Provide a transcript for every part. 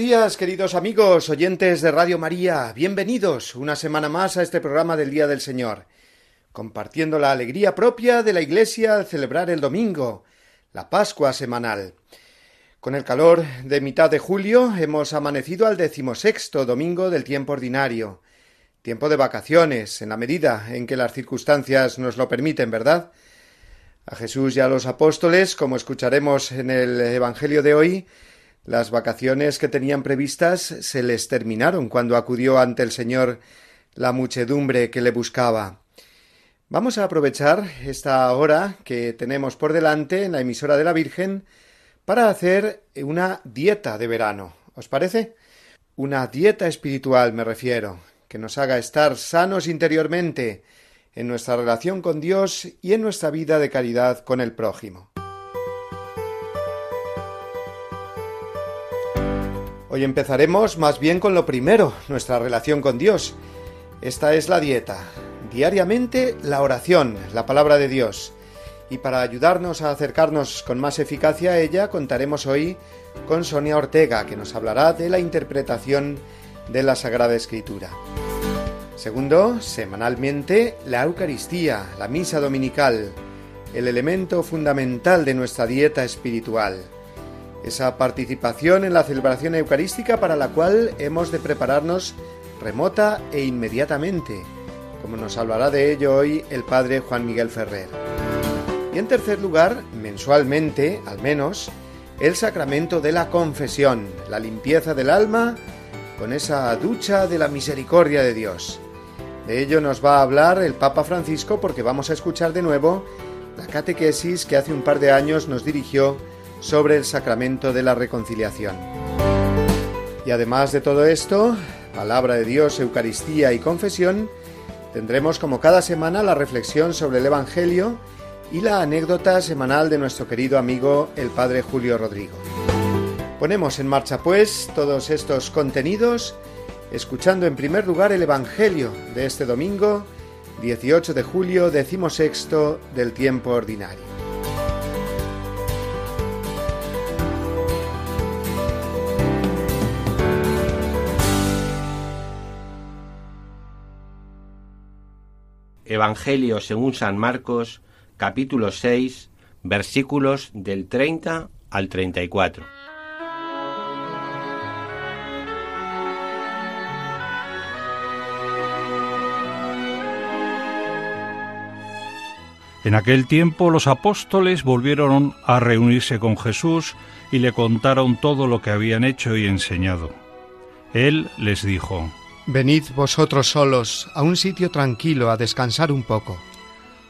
Días, queridos amigos, oyentes de Radio María. Bienvenidos una semana más a este programa del Día del Señor, compartiendo la alegría propia de la Iglesia al celebrar el domingo, la Pascua semanal. Con el calor de mitad de julio hemos amanecido al decimosexto domingo del tiempo ordinario, tiempo de vacaciones, en la medida en que las circunstancias nos lo permiten, ¿verdad? A Jesús y a los apóstoles, como escucharemos en el Evangelio de hoy, las vacaciones que tenían previstas se les terminaron cuando acudió ante el Señor la muchedumbre que le buscaba. Vamos a aprovechar esta hora que tenemos por delante en la emisora de la Virgen para hacer una dieta de verano. ¿Os parece? Una dieta espiritual me refiero, que nos haga estar sanos interiormente en nuestra relación con Dios y en nuestra vida de caridad con el prójimo. Hoy empezaremos más bien con lo primero, nuestra relación con Dios. Esta es la dieta. Diariamente la oración, la palabra de Dios. Y para ayudarnos a acercarnos con más eficacia a ella, contaremos hoy con Sonia Ortega, que nos hablará de la interpretación de la Sagrada Escritura. Segundo, semanalmente, la Eucaristía, la misa dominical, el elemento fundamental de nuestra dieta espiritual esa participación en la celebración eucarística para la cual hemos de prepararnos remota e inmediatamente, como nos hablará de ello hoy el padre Juan Miguel Ferrer. Y en tercer lugar, mensualmente, al menos, el sacramento de la confesión, la limpieza del alma con esa ducha de la misericordia de Dios. De ello nos va a hablar el Papa Francisco porque vamos a escuchar de nuevo la catequesis que hace un par de años nos dirigió sobre el sacramento de la reconciliación. Y además de todo esto, palabra de Dios, Eucaristía y confesión, tendremos como cada semana la reflexión sobre el Evangelio y la anécdota semanal de nuestro querido amigo el Padre Julio Rodrigo. Ponemos en marcha pues todos estos contenidos, escuchando en primer lugar el Evangelio de este domingo, 18 de julio, decimosexto del tiempo ordinario. Evangelio según San Marcos, capítulo 6, versículos del 30 al 34. En aquel tiempo los apóstoles volvieron a reunirse con Jesús y le contaron todo lo que habían hecho y enseñado. Él les dijo, Venid vosotros solos a un sitio tranquilo a descansar un poco.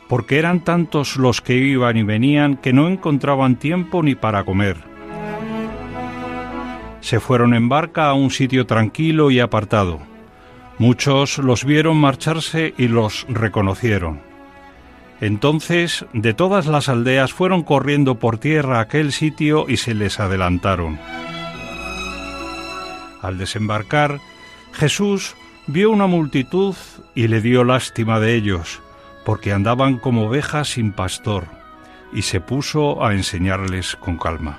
Porque eran tantos los que iban y venían que no encontraban tiempo ni para comer. Se fueron en barca a un sitio tranquilo y apartado. Muchos los vieron marcharse y los reconocieron. Entonces de todas las aldeas fueron corriendo por tierra a aquel sitio y se les adelantaron. Al desembarcar, Jesús vio una multitud y le dio lástima de ellos, porque andaban como ovejas sin pastor, y se puso a enseñarles con calma.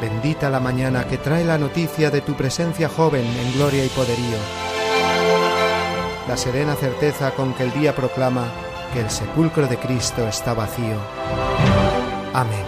Bendita la mañana que trae la noticia de tu presencia joven en gloria y poderío. La serena certeza con que el día proclama que el sepulcro de Cristo está vacío. Amén.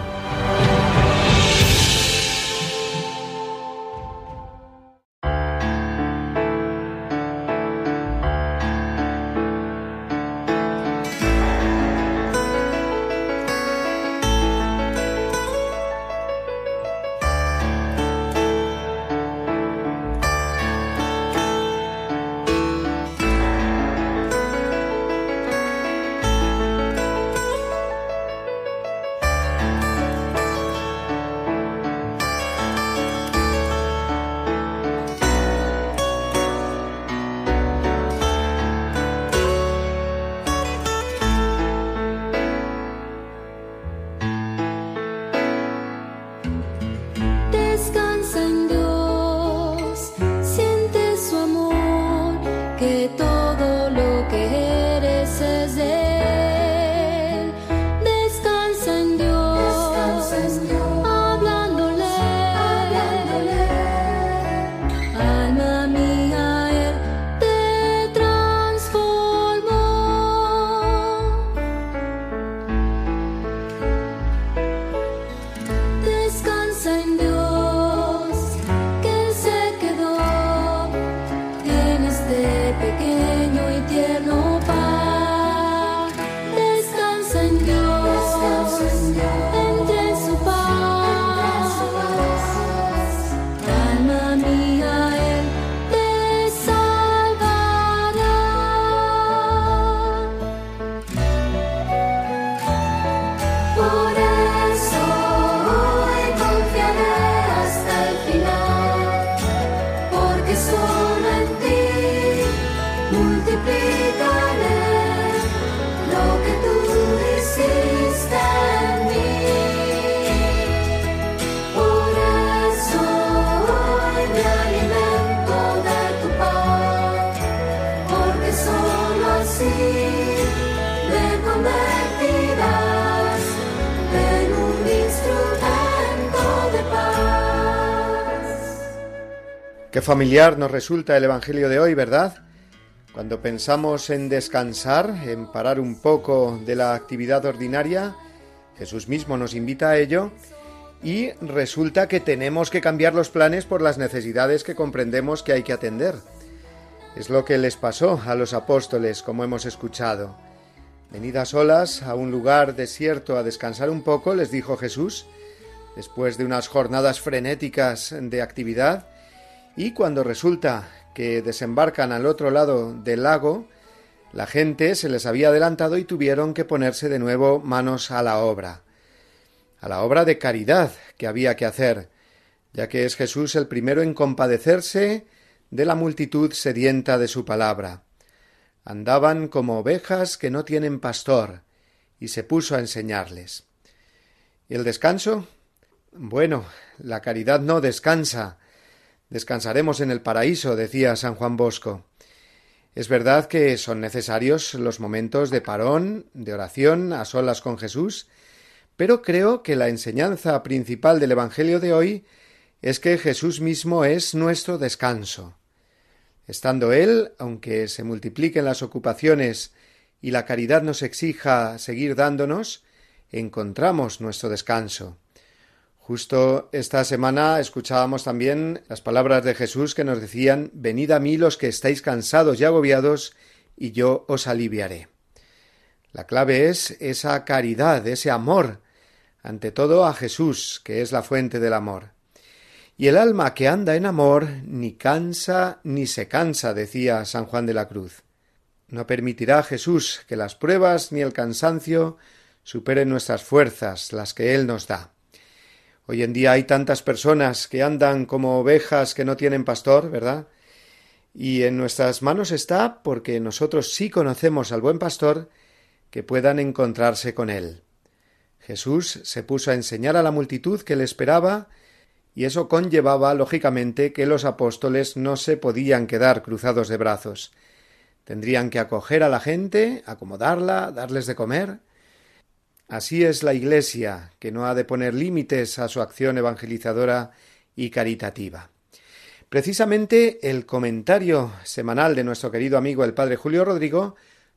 Familiar nos resulta el Evangelio de hoy, ¿verdad? Cuando pensamos en descansar, en parar un poco de la actividad ordinaria, Jesús mismo nos invita a ello y resulta que tenemos que cambiar los planes por las necesidades que comprendemos que hay que atender. Es lo que les pasó a los apóstoles, como hemos escuchado. Venidas solas a un lugar desierto a descansar un poco, les dijo Jesús, después de unas jornadas frenéticas de actividad, y cuando resulta que desembarcan al otro lado del lago, la gente se les había adelantado y tuvieron que ponerse de nuevo manos a la obra, a la obra de caridad que había que hacer, ya que es Jesús el primero en compadecerse de la multitud sedienta de su palabra. Andaban como ovejas que no tienen pastor, y se puso a enseñarles. ¿Y el descanso? Bueno, la caridad no descansa, Descansaremos en el paraíso, decía San Juan Bosco. Es verdad que son necesarios los momentos de parón, de oración a solas con Jesús, pero creo que la enseñanza principal del Evangelio de hoy es que Jesús mismo es nuestro descanso. Estando Él, aunque se multipliquen las ocupaciones y la caridad nos exija seguir dándonos, encontramos nuestro descanso. Justo esta semana escuchábamos también las palabras de Jesús que nos decían Venid a mí los que estáis cansados y agobiados, y yo os aliviaré. La clave es esa caridad, ese amor, ante todo a Jesús, que es la fuente del amor. Y el alma que anda en amor ni cansa ni se cansa, decía San Juan de la Cruz. No permitirá Jesús que las pruebas ni el cansancio superen nuestras fuerzas, las que Él nos da. Hoy en día hay tantas personas que andan como ovejas que no tienen pastor, ¿verdad? Y en nuestras manos está, porque nosotros sí conocemos al buen pastor, que puedan encontrarse con él. Jesús se puso a enseñar a la multitud que le esperaba y eso conllevaba, lógicamente, que los apóstoles no se podían quedar cruzados de brazos. Tendrían que acoger a la gente, acomodarla, darles de comer. Así es la Iglesia, que no ha de poner límites a su acción evangelizadora y caritativa. Precisamente el comentario semanal de nuestro querido amigo el padre Julio Rodrigo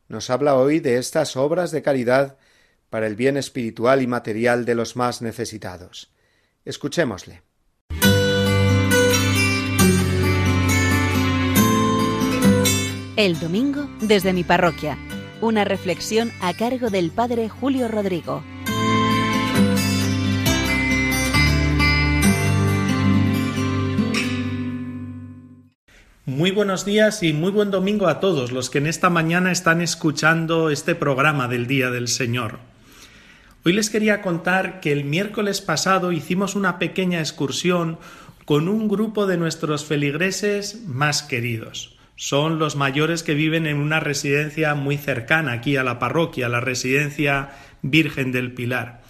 nos habla hoy de estas obras de caridad para el bien espiritual y material de los más necesitados. Escuchémosle. El domingo desde mi parroquia. Una reflexión a cargo del Padre Julio Rodrigo. Muy buenos días y muy buen domingo a todos los que en esta mañana están escuchando este programa del Día del Señor. Hoy les quería contar que el miércoles pasado hicimos una pequeña excursión con un grupo de nuestros feligreses más queridos son los mayores que viven en una residencia muy cercana aquí a la parroquia, la residencia Virgen del Pilar.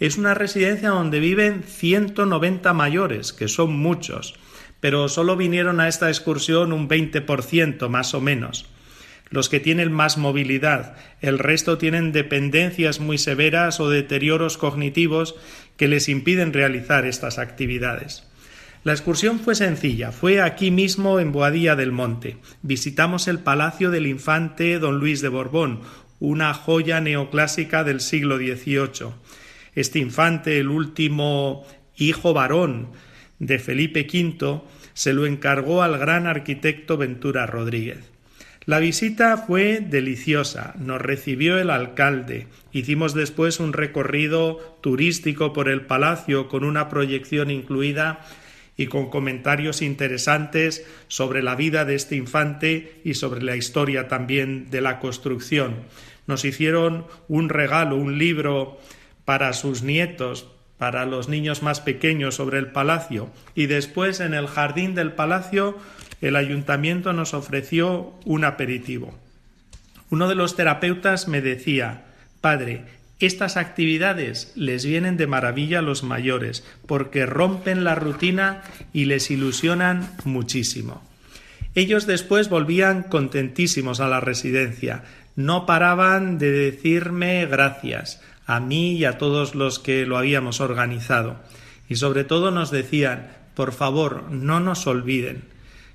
Es una residencia donde viven 190 mayores, que son muchos, pero solo vinieron a esta excursión un 20% más o menos. Los que tienen más movilidad, el resto tienen dependencias muy severas o deterioros cognitivos que les impiden realizar estas actividades. La excursión fue sencilla, fue aquí mismo en Boadilla del Monte. Visitamos el palacio del infante don Luis de Borbón, una joya neoclásica del siglo XVIII. Este infante, el último hijo varón de Felipe V, se lo encargó al gran arquitecto Ventura Rodríguez. La visita fue deliciosa, nos recibió el alcalde, hicimos después un recorrido turístico por el palacio con una proyección incluida y con comentarios interesantes sobre la vida de este infante y sobre la historia también de la construcción. Nos hicieron un regalo, un libro para sus nietos, para los niños más pequeños sobre el palacio y después en el jardín del palacio el ayuntamiento nos ofreció un aperitivo. Uno de los terapeutas me decía Padre, estas actividades les vienen de maravilla a los mayores porque rompen la rutina y les ilusionan muchísimo. Ellos después volvían contentísimos a la residencia, no paraban de decirme gracias a mí y a todos los que lo habíamos organizado. Y sobre todo nos decían, por favor, no nos olviden,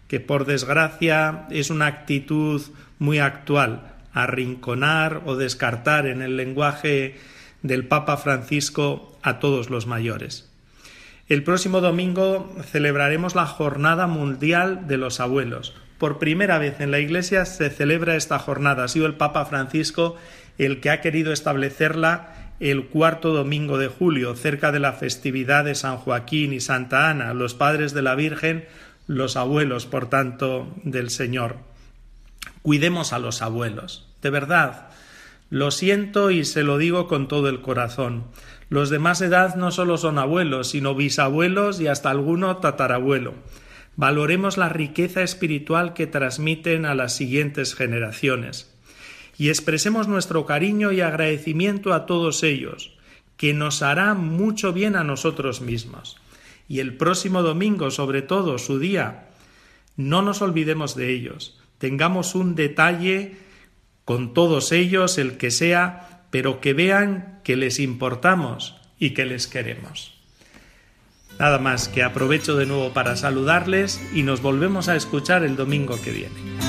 que por desgracia es una actitud muy actual arrinconar o descartar en el lenguaje del Papa Francisco a todos los mayores. El próximo domingo celebraremos la Jornada Mundial de los Abuelos. Por primera vez en la Iglesia se celebra esta jornada. Ha sido el Papa Francisco el que ha querido establecerla el cuarto domingo de julio, cerca de la festividad de San Joaquín y Santa Ana, los padres de la Virgen, los abuelos, por tanto, del Señor. Cuidemos a los abuelos. De verdad, lo siento y se lo digo con todo el corazón. Los de más edad no solo son abuelos, sino bisabuelos y hasta alguno tatarabuelo. Valoremos la riqueza espiritual que transmiten a las siguientes generaciones. Y expresemos nuestro cariño y agradecimiento a todos ellos, que nos hará mucho bien a nosotros mismos. y el próximo domingo, sobre todo, su día, no nos olvidemos de ellos. Tengamos un detalle con todos ellos, el que sea, pero que vean que les importamos y que les queremos. Nada más que aprovecho de nuevo para saludarles y nos volvemos a escuchar el domingo que viene.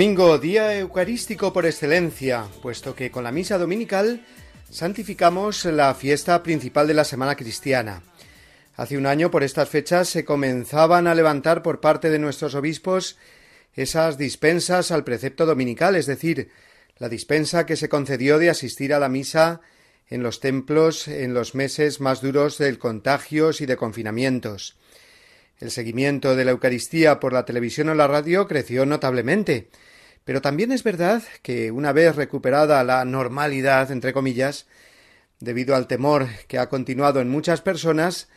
Domingo, día eucarístico por excelencia, puesto que con la misa dominical santificamos la fiesta principal de la semana cristiana. Hace un año, por estas fechas, se comenzaban a levantar por parte de nuestros obispos esas dispensas al precepto dominical, es decir, la dispensa que se concedió de asistir a la misa en los templos en los meses más duros del contagios y de confinamientos. El seguimiento de la Eucaristía por la televisión o la radio creció notablemente, pero también es verdad que una vez recuperada la normalidad, entre comillas, debido al temor que ha continuado en muchas personas,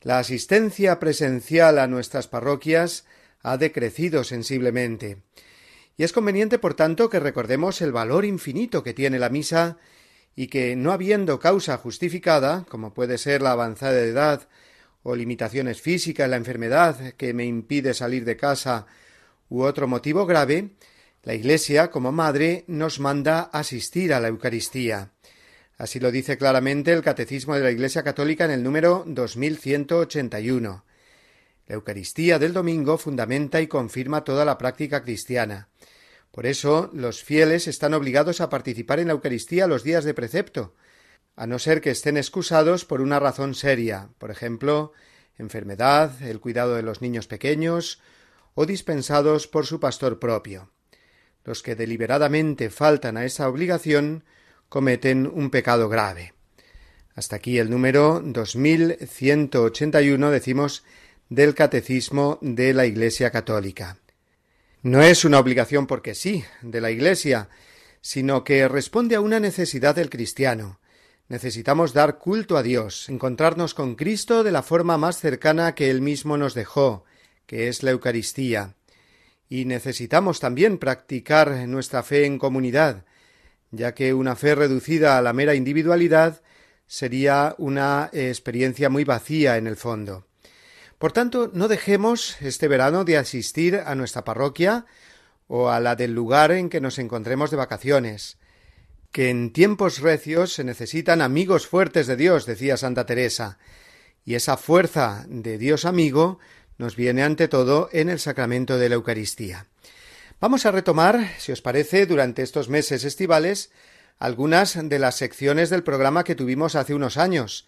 la asistencia presencial a nuestras parroquias ha decrecido sensiblemente. Y es conveniente, por tanto, que recordemos el valor infinito que tiene la misa y que, no habiendo causa justificada, como puede ser la avanzada edad o limitaciones físicas, la enfermedad que me impide salir de casa u otro motivo grave, la Iglesia, como madre, nos manda asistir a la Eucaristía. Así lo dice claramente el Catecismo de la Iglesia Católica en el número 2181. La Eucaristía del domingo fundamenta y confirma toda la práctica cristiana. Por eso, los fieles están obligados a participar en la Eucaristía los días de precepto, a no ser que estén excusados por una razón seria, por ejemplo, enfermedad, el cuidado de los niños pequeños, o dispensados por su pastor propio. Los que deliberadamente faltan a esa obligación cometen un pecado grave. Hasta aquí el número 2181, decimos, del Catecismo de la Iglesia Católica. No es una obligación porque sí, de la Iglesia, sino que responde a una necesidad del cristiano, Necesitamos dar culto a Dios, encontrarnos con Cristo de la forma más cercana que Él mismo nos dejó, que es la Eucaristía. Y necesitamos también practicar nuestra fe en comunidad, ya que una fe reducida a la mera individualidad sería una experiencia muy vacía en el fondo. Por tanto, no dejemos este verano de asistir a nuestra parroquia o a la del lugar en que nos encontremos de vacaciones que en tiempos recios se necesitan amigos fuertes de Dios, decía Santa Teresa, y esa fuerza de Dios amigo nos viene ante todo en el sacramento de la Eucaristía. Vamos a retomar, si os parece, durante estos meses estivales, algunas de las secciones del programa que tuvimos hace unos años,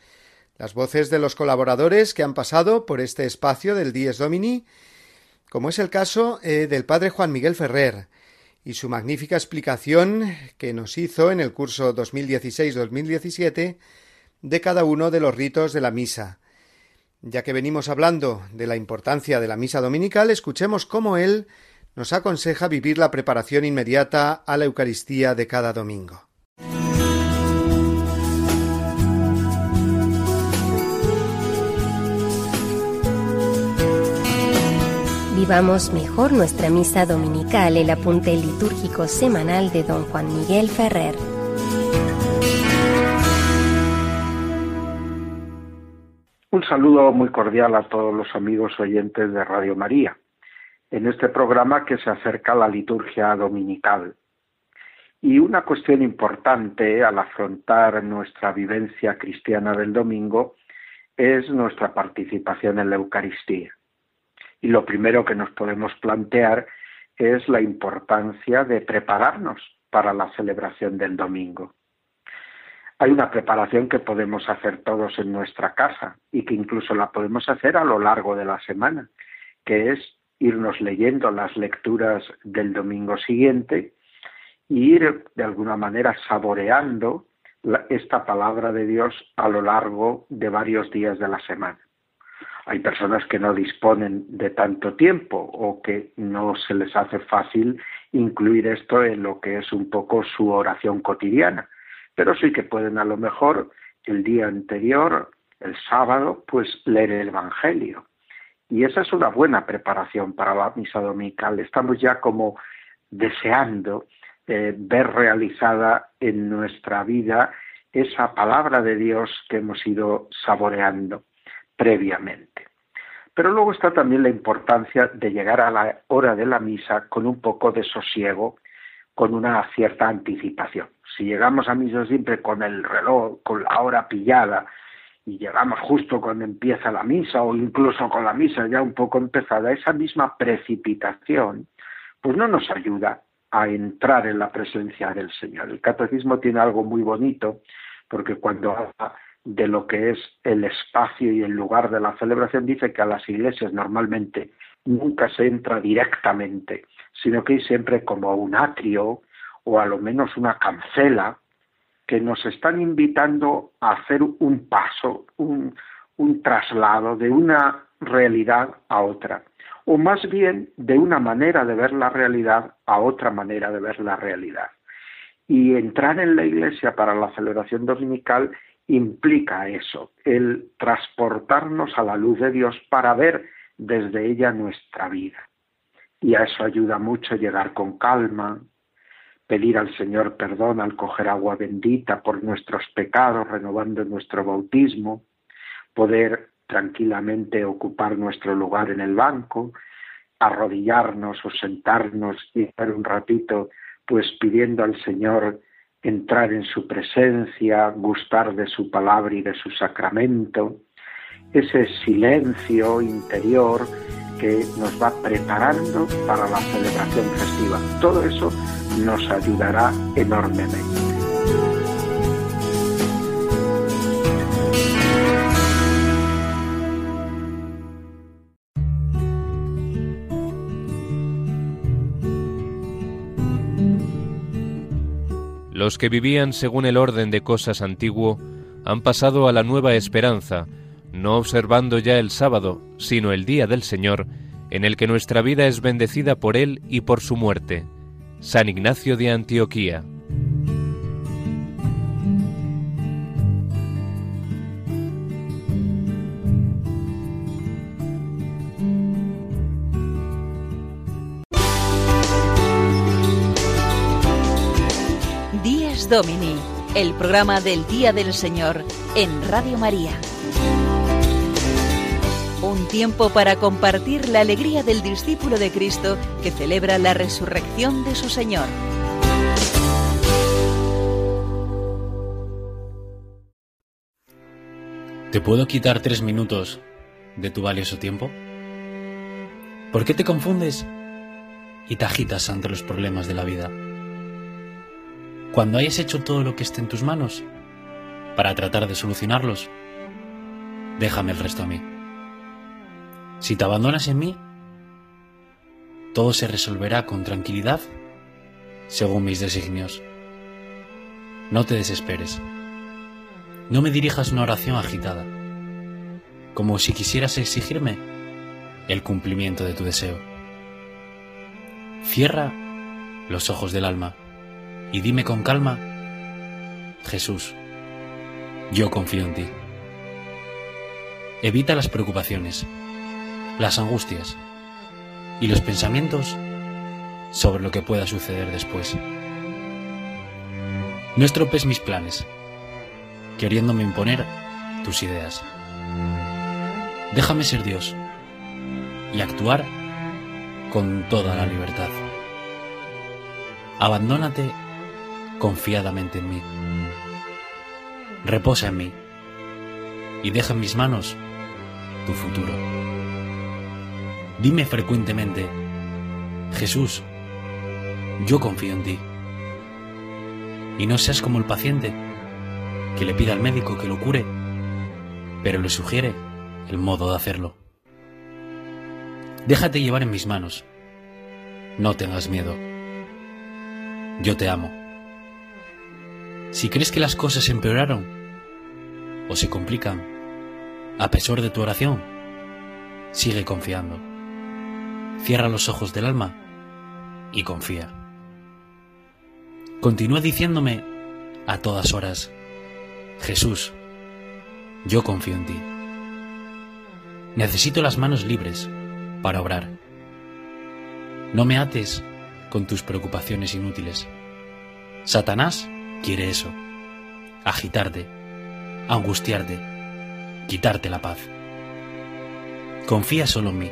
las voces de los colaboradores que han pasado por este espacio del Dies Domini, como es el caso eh, del padre Juan Miguel Ferrer, y su magnífica explicación que nos hizo en el curso 2016-2017 de cada uno de los ritos de la misa. Ya que venimos hablando de la importancia de la misa dominical, escuchemos cómo él nos aconseja vivir la preparación inmediata a la Eucaristía de cada domingo. Vivamos mejor nuestra misa dominical, el apunte litúrgico semanal de don Juan Miguel Ferrer. Un saludo muy cordial a todos los amigos oyentes de Radio María en este programa que se acerca a la liturgia dominical. Y una cuestión importante al afrontar nuestra vivencia cristiana del domingo es nuestra participación en la Eucaristía. Y lo primero que nos podemos plantear es la importancia de prepararnos para la celebración del domingo. Hay una preparación que podemos hacer todos en nuestra casa y que incluso la podemos hacer a lo largo de la semana, que es irnos leyendo las lecturas del domingo siguiente e ir de alguna manera saboreando esta palabra de Dios a lo largo de varios días de la semana. Hay personas que no disponen de tanto tiempo o que no se les hace fácil incluir esto en lo que es un poco su oración cotidiana, pero sí que pueden a lo mejor el día anterior, el sábado, pues leer el Evangelio y esa es una buena preparación para la misa dominical. Estamos ya como deseando eh, ver realizada en nuestra vida esa palabra de Dios que hemos ido saboreando previamente. Pero luego está también la importancia de llegar a la hora de la misa con un poco de sosiego, con una cierta anticipación. Si llegamos a misa siempre con el reloj, con la hora pillada, y llegamos justo cuando empieza la misa o incluso con la misa ya un poco empezada, esa misma precipitación, pues no nos ayuda a entrar en la presencia del Señor. El catecismo tiene algo muy bonito porque cuando habla de lo que es el espacio y el lugar de la celebración dice que a las iglesias normalmente nunca se entra directamente, sino que hay siempre como un atrio o a lo menos una cancela que nos están invitando a hacer un paso, un, traslado de una realidad a otra, o más bien de una manera de ver la realidad a otra manera de ver la realidad. Y entrar en la iglesia para la celebración dominical implica eso, el transportarnos a la luz de Dios para ver desde ella nuestra vida. Y a eso ayuda mucho llegar con calma, pedir al Señor perdón al coger agua bendita por nuestros pecados, renovando nuestro bautismo, poder tranquilamente ocupar nuestro lugar en el banco, arrodillarnos o sentarnos y estar un ratito pues pidiendo al Señor entrar en su presencia, gustar de su palabra y de su sacramento, ese silencio interior que nos va preparando para la celebración festiva. Todo eso nos ayudará enormemente. Los que vivían según el orden de cosas antiguo han pasado a la nueva esperanza, no observando ya el sábado, sino el día del Señor, en el que nuestra vida es bendecida por Él y por su muerte. San Ignacio de Antioquía. Días Domini, el programa del Día del Señor en Radio María. Un tiempo para compartir la alegría del discípulo de Cristo que celebra la resurrección de su Señor. ¿Te puedo quitar tres minutos de tu valioso tiempo? ¿Por qué te confundes y te agitas ante los problemas de la vida. Cuando hayas hecho todo lo que esté en tus manos para tratar de solucionarlos, déjame el resto a mí. Si te abandonas en mí, todo se resolverá con tranquilidad según mis designios. No te desesperes. No me dirijas una oración agitada, como si quisieras exigirme el cumplimiento de tu deseo. Cierra los ojos del alma y dime con calma, Jesús, yo confío en ti. Evita las preocupaciones, las angustias y los pensamientos sobre lo que pueda suceder después. No estropees mis planes, queriéndome imponer tus ideas. Déjame ser Dios y actuar con toda la libertad. Abandónate confiadamente en mí. Reposa en mí y deja en mis manos tu futuro. Dime frecuentemente, Jesús, yo confío en ti. Y no seas como el paciente que le pide al médico que lo cure, pero le sugiere el modo de hacerlo. Déjate llevar en mis manos. No tengas miedo. Yo te amo. Si crees que las cosas empeoraron o se complican, a pesar de tu oración, sigue confiando. Cierra los ojos del alma y confía. Continúa diciéndome a todas horas, Jesús, yo confío en ti. Necesito las manos libres para obrar. No me ates con tus preocupaciones inútiles. Satanás quiere eso, agitarte, angustiarte, quitarte la paz. Confía solo en mí,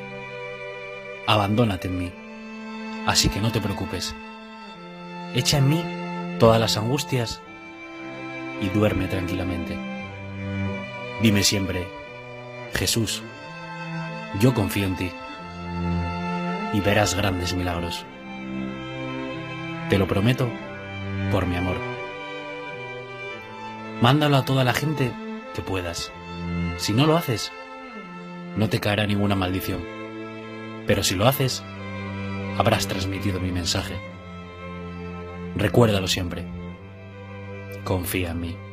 abandónate en mí, así que no te preocupes. Echa en mí todas las angustias y duerme tranquilamente. Dime siempre, Jesús, yo confío en ti y verás grandes milagros. Te lo prometo por mi amor. Mándalo a toda la gente que puedas. Si no lo haces, no te caerá ninguna maldición. Pero si lo haces, habrás transmitido mi mensaje. Recuérdalo siempre. Confía en mí.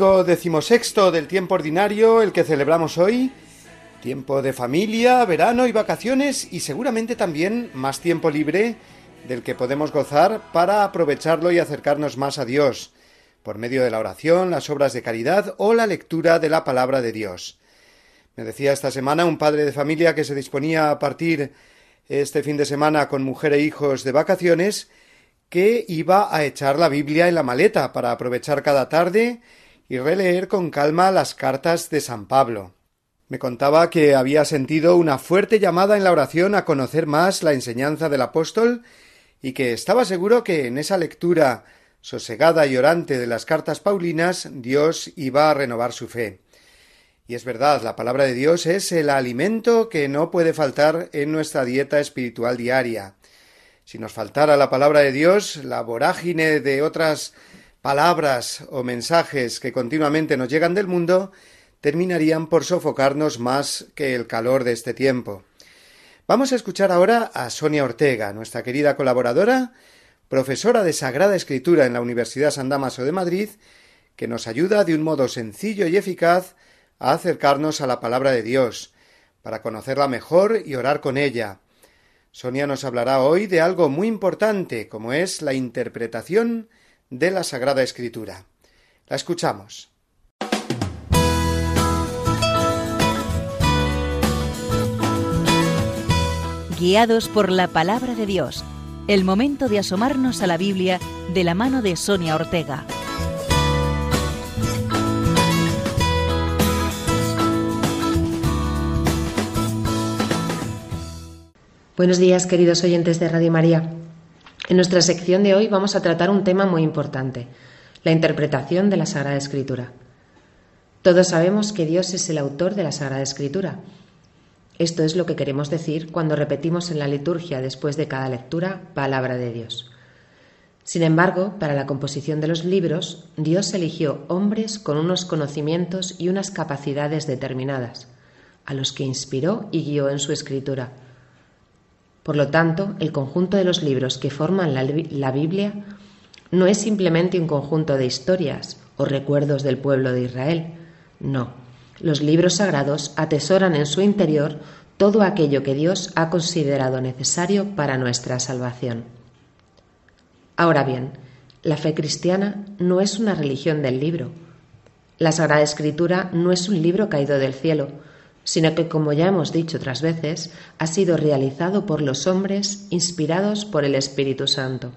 Domingo decimosexto del tiempo ordinario, el que celebramos hoy. Tiempo de familia, verano y vacaciones y seguramente también más tiempo libre del que podemos gozar para aprovecharlo y acercarnos más a Dios, por medio de la oración, las obras de caridad o la lectura de la palabra de Dios. Me decía esta semana un padre de familia que se disponía a partir este fin de semana con mujer e hijos de vacaciones que iba a echar la Biblia en la maleta para aprovechar cada tarde y releer con calma las cartas de San Pablo. Me contaba que había sentido una fuerte llamada en la oración a conocer más la enseñanza del apóstol y que estaba seguro que en esa lectura sosegada y orante de las cartas paulinas Dios iba a renovar su fe. Y es verdad, la palabra de Dios es el alimento que no puede faltar en nuestra dieta espiritual diaria. Si nos faltara la palabra de Dios, la vorágine de otras palabras o mensajes que continuamente nos llegan del mundo terminarían por sofocarnos más que el calor de este tiempo. Vamos a escuchar ahora a Sonia Ortega, nuestra querida colaboradora, profesora de Sagrada Escritura en la Universidad San Damaso de Madrid, que nos ayuda de un modo sencillo y eficaz a acercarnos a la palabra de Dios, para conocerla mejor y orar con ella. Sonia nos hablará hoy de algo muy importante, como es la interpretación de la Sagrada Escritura. La escuchamos. Guiados por la palabra de Dios, el momento de asomarnos a la Biblia de la mano de Sonia Ortega. Buenos días, queridos oyentes de Radio María. En nuestra sección de hoy vamos a tratar un tema muy importante, la interpretación de la Sagrada Escritura. Todos sabemos que Dios es el autor de la Sagrada Escritura. Esto es lo que queremos decir cuando repetimos en la liturgia después de cada lectura palabra de Dios. Sin embargo, para la composición de los libros, Dios eligió hombres con unos conocimientos y unas capacidades determinadas, a los que inspiró y guió en su escritura. Por lo tanto, el conjunto de los libros que forman la, Biblia no es simplemente un conjunto de historias o recuerdos del pueblo de Israel. No, los libros sagrados atesoran en su interior todo aquello que Dios ha considerado necesario para nuestra salvación. Ahora bien, la fe cristiana no es una religión del libro. La Sagrada Escritura no es un libro caído del cielo, sino que, como ya hemos dicho otras veces, ha sido realizado por los hombres inspirados por el Espíritu Santo.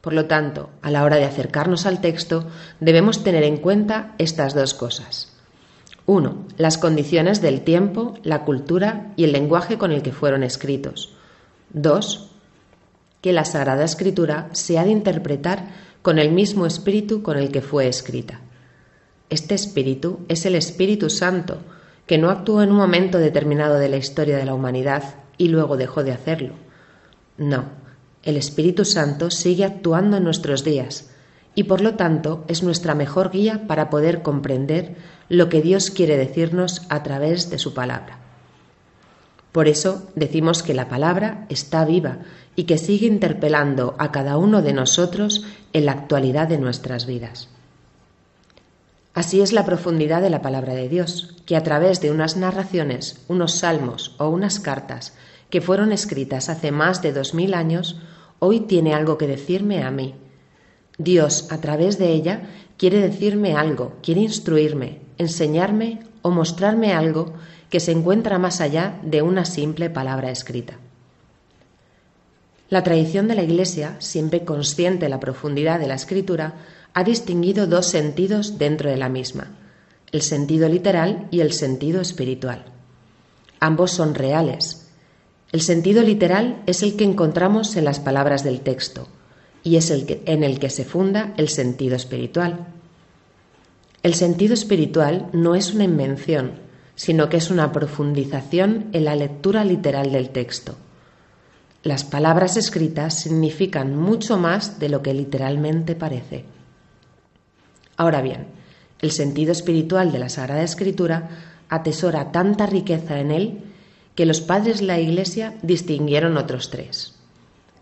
Por lo tanto, a la hora de acercarnos al texto, debemos tener en cuenta estas dos cosas. Uno, las condiciones del tiempo, la cultura y el lenguaje con el que fueron escritos. Dos, que la Sagrada Escritura se ha de interpretar con el mismo espíritu con el que fue escrita. Este espíritu es el Espíritu Santo, que no actuó en un momento determinado de la historia de la humanidad y luego dejó de hacerlo. No, el Espíritu Santo sigue actuando en nuestros días y por lo tanto es nuestra mejor guía para poder comprender lo que Dios quiere decirnos a través de su palabra. Por eso decimos que la palabra está viva y que sigue interpelando a cada uno de nosotros en la actualidad de nuestras vidas. Así es la profundidad de la palabra de Dios, que a través de unas narraciones, unos salmos o unas cartas que fueron escritas hace más de dos mil años, hoy tiene algo que decirme a mí. Dios, a través de ella, quiere decirme algo, quiere instruirme, enseñarme o mostrarme algo que se encuentra más allá de una simple palabra escrita. La tradición de la Iglesia, siempre consciente de la profundidad de la escritura, ha distinguido dos sentidos dentro de la misma, el sentido literal y el sentido espiritual. Ambos son reales. El sentido literal es el que encontramos en las palabras del texto y es el que, en el que se funda el sentido espiritual. El sentido espiritual no es una invención, sino que es una profundización en la lectura literal del texto. Las palabras escritas significan mucho más de lo que literalmente parece. Ahora bien, el sentido espiritual de la Sagrada Escritura atesora tanta riqueza en él que los padres de la Iglesia distinguieron otros tres.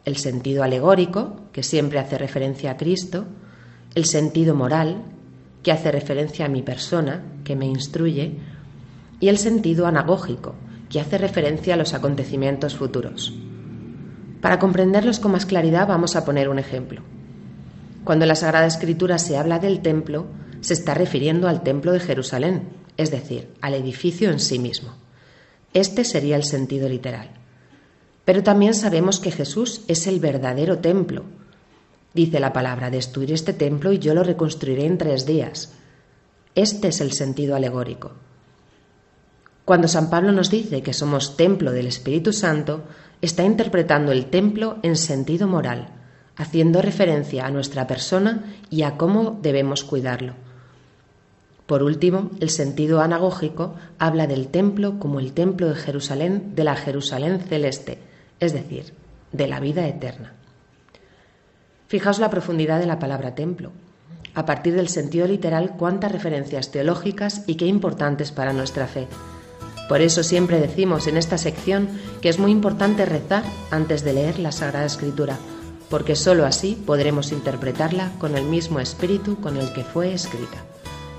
El sentido alegórico, que siempre hace referencia a Cristo, el sentido moral, que hace referencia a mi persona, que me instruye, y el sentido anagógico, que hace referencia a los acontecimientos futuros. Para comprenderlos con más claridad vamos a poner un ejemplo. Cuando la Sagrada Escritura se habla del templo, se está refiriendo al templo de Jerusalén, es decir, al edificio en sí mismo. Este sería el sentido literal. Pero también sabemos que Jesús es el verdadero templo. Dice la palabra, destruir este templo y yo lo reconstruiré en tres días. Este es el sentido alegórico. Cuando San Pablo nos dice que somos templo del Espíritu Santo, está interpretando el templo en sentido moral, haciendo referencia a nuestra persona y a cómo debemos cuidarlo. Por último, el sentido anagógico habla del templo como el templo de Jerusalén, de la Jerusalén celeste, es decir, de la vida eterna. Fijaos la profundidad de la palabra templo. a partir del sentido literal cuántas referencias teológicas y qué importantes para nuestra fe. Por eso siempre decimos en esta sección que es muy importante rezar antes de leer la Sagrada Escritura, porque sólo así podremos interpretarla con el mismo espíritu con el que fue escrita.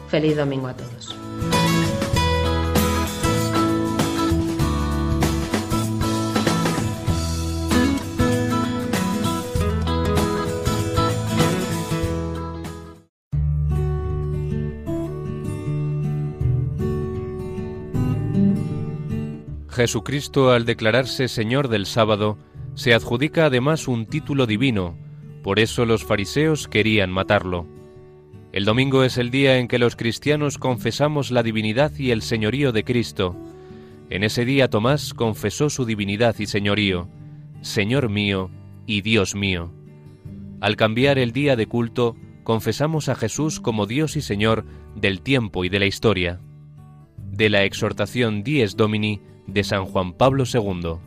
Feliz domingo a todos. Jesucristo, al declararse Señor del sábado, se adjudica además un título divino, por eso los fariseos querían matarlo. El domingo es el día en que los cristianos confesamos la divinidad y el señorío de Cristo. En ese día Tomás confesó su divinidad y señorío, Señor mío y Dios mío. Al cambiar el día de culto, confesamos a Jesús como Dios y Señor del tiempo y de la historia. De la exhortación Dies Domini de San Juan Pablo II.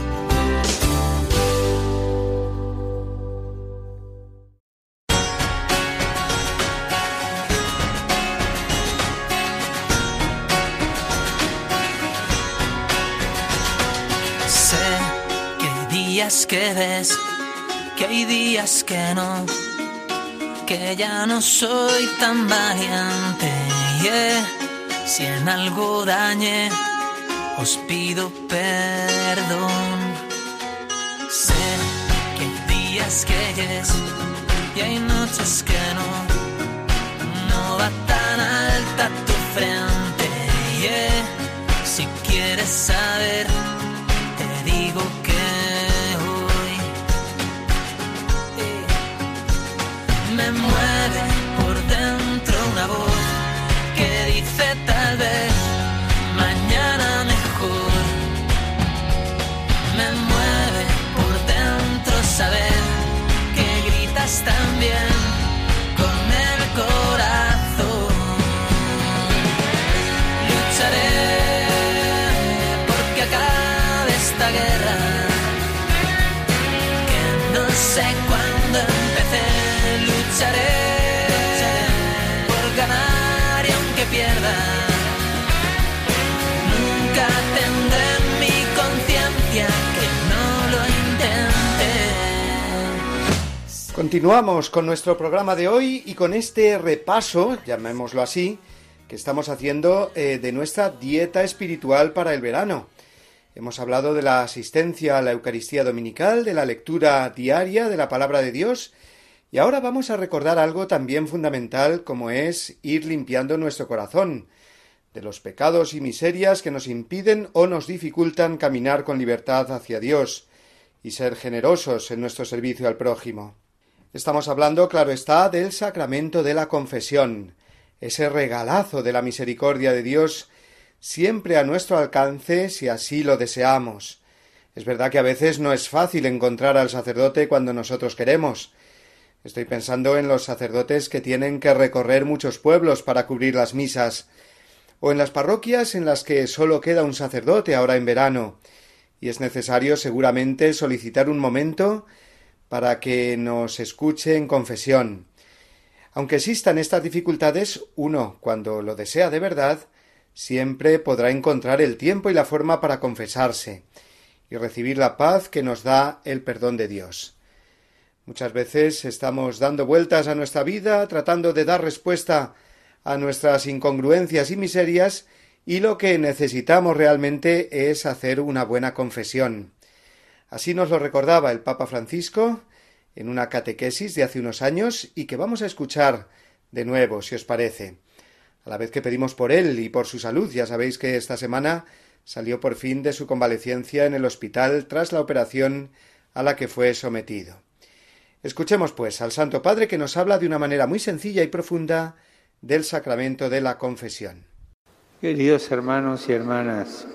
Que ves, que hay días que no, que ya no soy tan valiente. yeah. Si en algo dañé, os pido perdón. Sé que hay días que yes y hay noches que no, no va tan alta tu frente. yeah. Si quieres saber mueve Continuamos con nuestro programa de hoy y con este repaso, llamémoslo así, que estamos haciendo eh, de nuestra dieta espiritual para el verano. Hemos hablado de la asistencia a la Eucaristía Dominical, de la lectura diaria de la palabra de Dios, y ahora vamos a recordar algo también fundamental como es ir limpiando nuestro corazón de los pecados y miserias que nos impiden o nos dificultan caminar con libertad hacia Dios y ser generosos en nuestro servicio al prójimo. Estamos hablando, claro está, del sacramento de la confesión, ese regalazo de la misericordia de Dios siempre a nuestro alcance si así lo deseamos. Es verdad que a veces no es fácil encontrar al sacerdote cuando nosotros queremos. Estoy pensando en los sacerdotes que tienen que recorrer muchos pueblos para cubrir las misas, o en las parroquias en las que solo queda un sacerdote ahora en verano, y es necesario seguramente solicitar un momento para que nos escuche en confesión. Aunque existan estas dificultades, uno, cuando lo desea de verdad, siempre podrá encontrar el tiempo y la forma para confesarse y recibir la paz que nos da el perdón de Dios. Muchas veces estamos dando vueltas a nuestra vida, tratando de dar respuesta a nuestras incongruencias y miserias, y lo que necesitamos realmente es hacer una buena confesión. Así nos lo recordaba el Papa Francisco en una catequesis de hace unos años y que vamos a escuchar de nuevo, si os parece. A la vez que pedimos por él y por su salud, ya sabéis que esta semana salió por fin de su convalecencia en el hospital tras la operación a la que fue sometido. Escuchemos, pues, al Santo Padre que nos habla de una manera muy sencilla y profunda del sacramento de la confesión. Queridos hermanos y hermanas,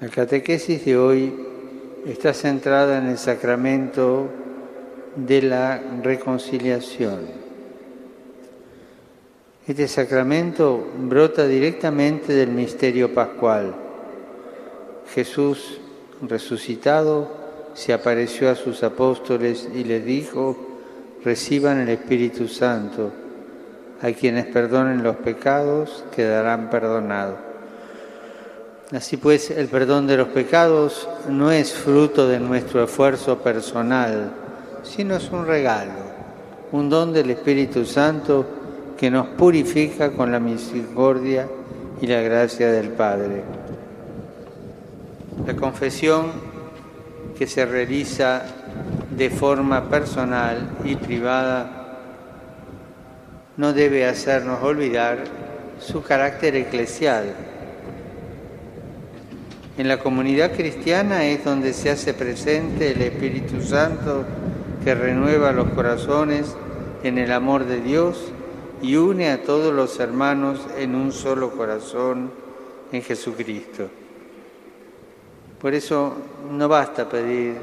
la catequesis de hoy está centrada en el sacramento de la reconciliación. Este sacramento brota directamente del misterio pascual. Jesús resucitado se apareció a sus apóstoles y les dijo, reciban el Espíritu Santo. A quienes perdonen los pecados quedarán perdonados. Así pues, el perdón de los pecados no es fruto de nuestro esfuerzo personal, sino es un regalo, un don del Espíritu Santo que nos purifica con la misericordia y la gracia del Padre. La confesión que se realiza de forma personal y privada no debe hacernos olvidar su carácter eclesial. En la comunidad cristiana es donde se hace presente el Espíritu Santo que renueva los corazones en el amor de Dios y une a todos los hermanos en un solo corazón en Jesucristo. Por eso no basta pedir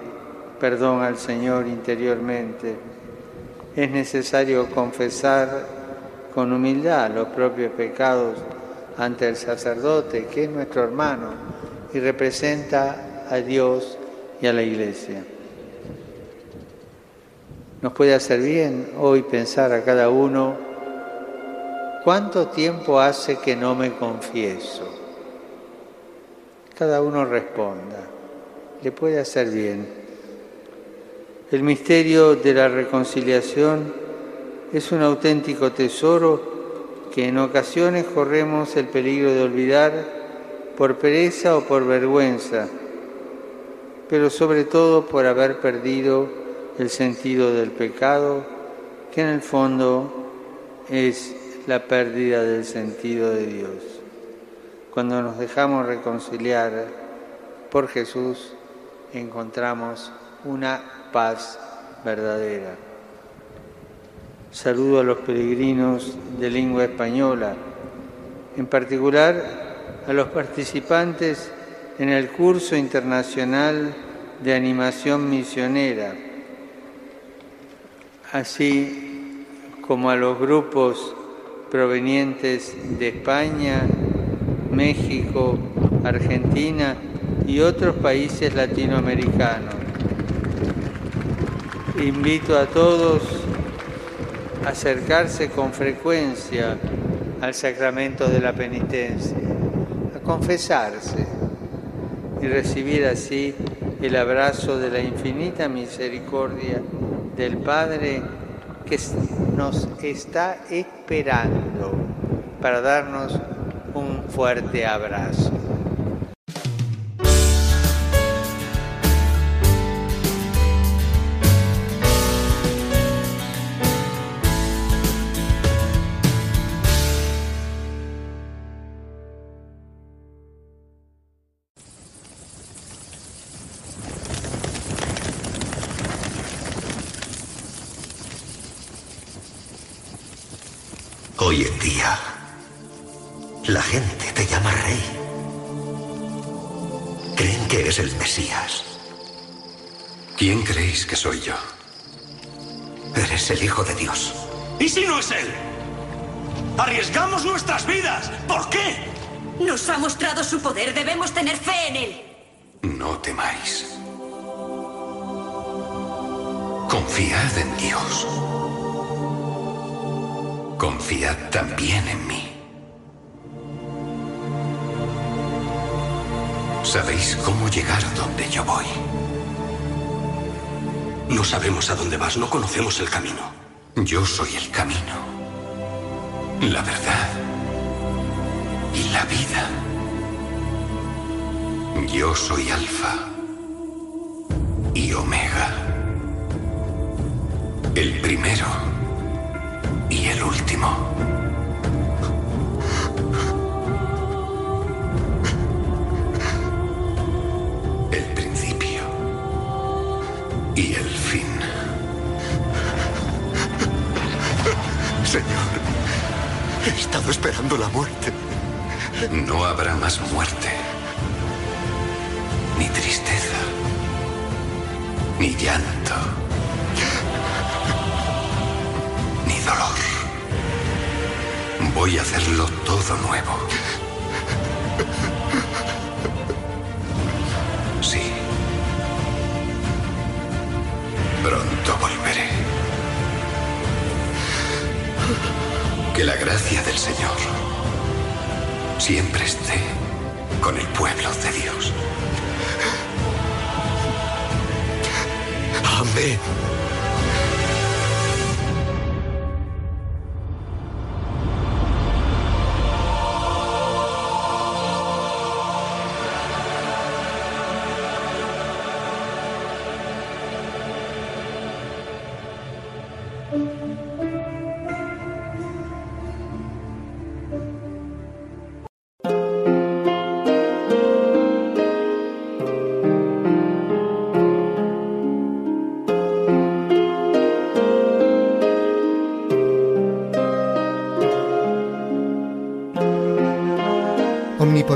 perdón al Señor interiormente, es necesario confesar con humildad los propios pecados ante el sacerdote, que es nuestro hermano y representa a Dios y a la Iglesia. Nos puede hacer bien hoy pensar a cada uno, ¿cuánto tiempo hace que no me confieso? Cada uno responda, le puede hacer bien. El misterio de la reconciliación es un auténtico tesoro que en ocasiones corremos el peligro de olvidar por pereza o por vergüenza, pero sobre todo por haber perdido el sentido del pecado, que en el fondo es la pérdida del sentido de Dios. Cuando nos dejamos reconciliar por Jesús, encontramos una paz verdadera. Saludo a los peregrinos de lengua española, en particular a los participantes en el curso internacional de animación misionera, así como a los grupos provenientes de España, México, Argentina y otros países latinoamericanos. Invito a todos a acercarse con frecuencia al sacramento de la penitencia, confesarse y recibir así el abrazo de la infinita misericordia del Padre que nos está esperando para darnos un fuerte abrazo. Que soy yo? Eres el Hijo de Dios. ¿Y si no es él? Arriesgamos nuestras vidas. ¿Por qué? Nos ha mostrado su poder. Debemos tener fe en él. No temáis. Confiad en Dios. Confiad también en mí. Sabéis cómo llegar donde yo voy. No sabemos a dónde vas, no conocemos el camino. Yo soy el camino, la verdad y la vida. Yo soy Alfa y Omega. El primero y el último. Señor, he estado esperando la muerte. No habrá más muerte, ni tristeza, ni llanto, ni dolor. Voy a hacerlo todo nuevo. Del Señor siempre esté con el pueblo de Dios. Amén.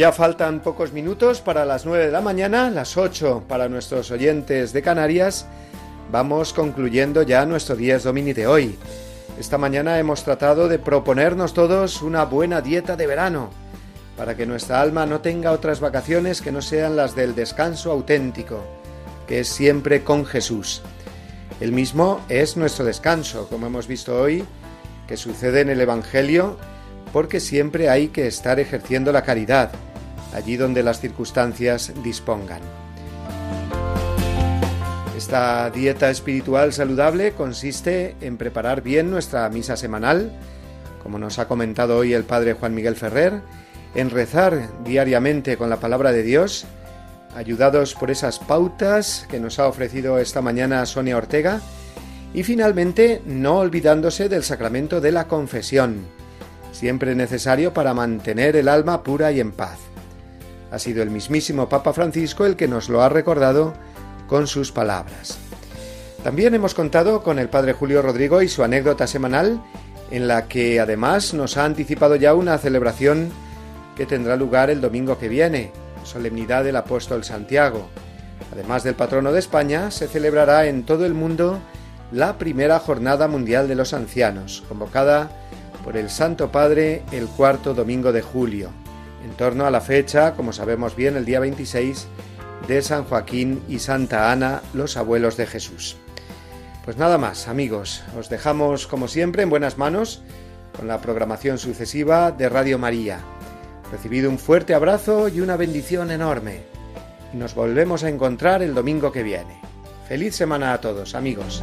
Ya faltan pocos minutos para las 9 de la mañana, las 8 para nuestros oyentes de Canarias, vamos concluyendo ya nuestro Dies Domini de hoy. Esta mañana hemos tratado de proponernos todos una buena dieta de verano, para que nuestra alma no tenga otras vacaciones que no sean las del descanso auténtico, que es siempre con Jesús. El mismo es nuestro descanso, como hemos visto hoy, que sucede en el Evangelio, porque siempre hay que estar ejerciendo la caridad, allí donde las circunstancias dispongan. Esta dieta espiritual saludable consiste en preparar bien nuestra misa semanal, como nos ha comentado hoy el Padre Juan Miguel Ferrer, en rezar diariamente con la palabra de Dios, ayudados por esas pautas que nos ha ofrecido esta mañana Sonia Ortega, y finalmente no olvidándose del sacramento de la confesión, siempre necesario para mantener el alma pura y en paz. Ha sido el mismísimo Papa Francisco el que nos lo ha recordado con sus palabras. También hemos contado con el Padre Julio Rodrigo y su anécdota semanal, en la que además nos ha anticipado ya una celebración que tendrá lugar el domingo que viene, solemnidad del apóstol Santiago. Además del patrono de España, se celebrará en todo el mundo la primera Jornada Mundial de los Ancianos, convocada por el Santo Padre el cuarto domingo de julio, en torno a la fecha, como sabemos bien, el día 26 de San Joaquín y Santa Ana, los abuelos de Jesús. Pues nada más, amigos, os dejamos como siempre en buenas manos con la programación sucesiva de Radio María. Recibido un fuerte abrazo y una bendición enorme. Nos volvemos a encontrar el domingo que viene. Feliz semana a todos, amigos.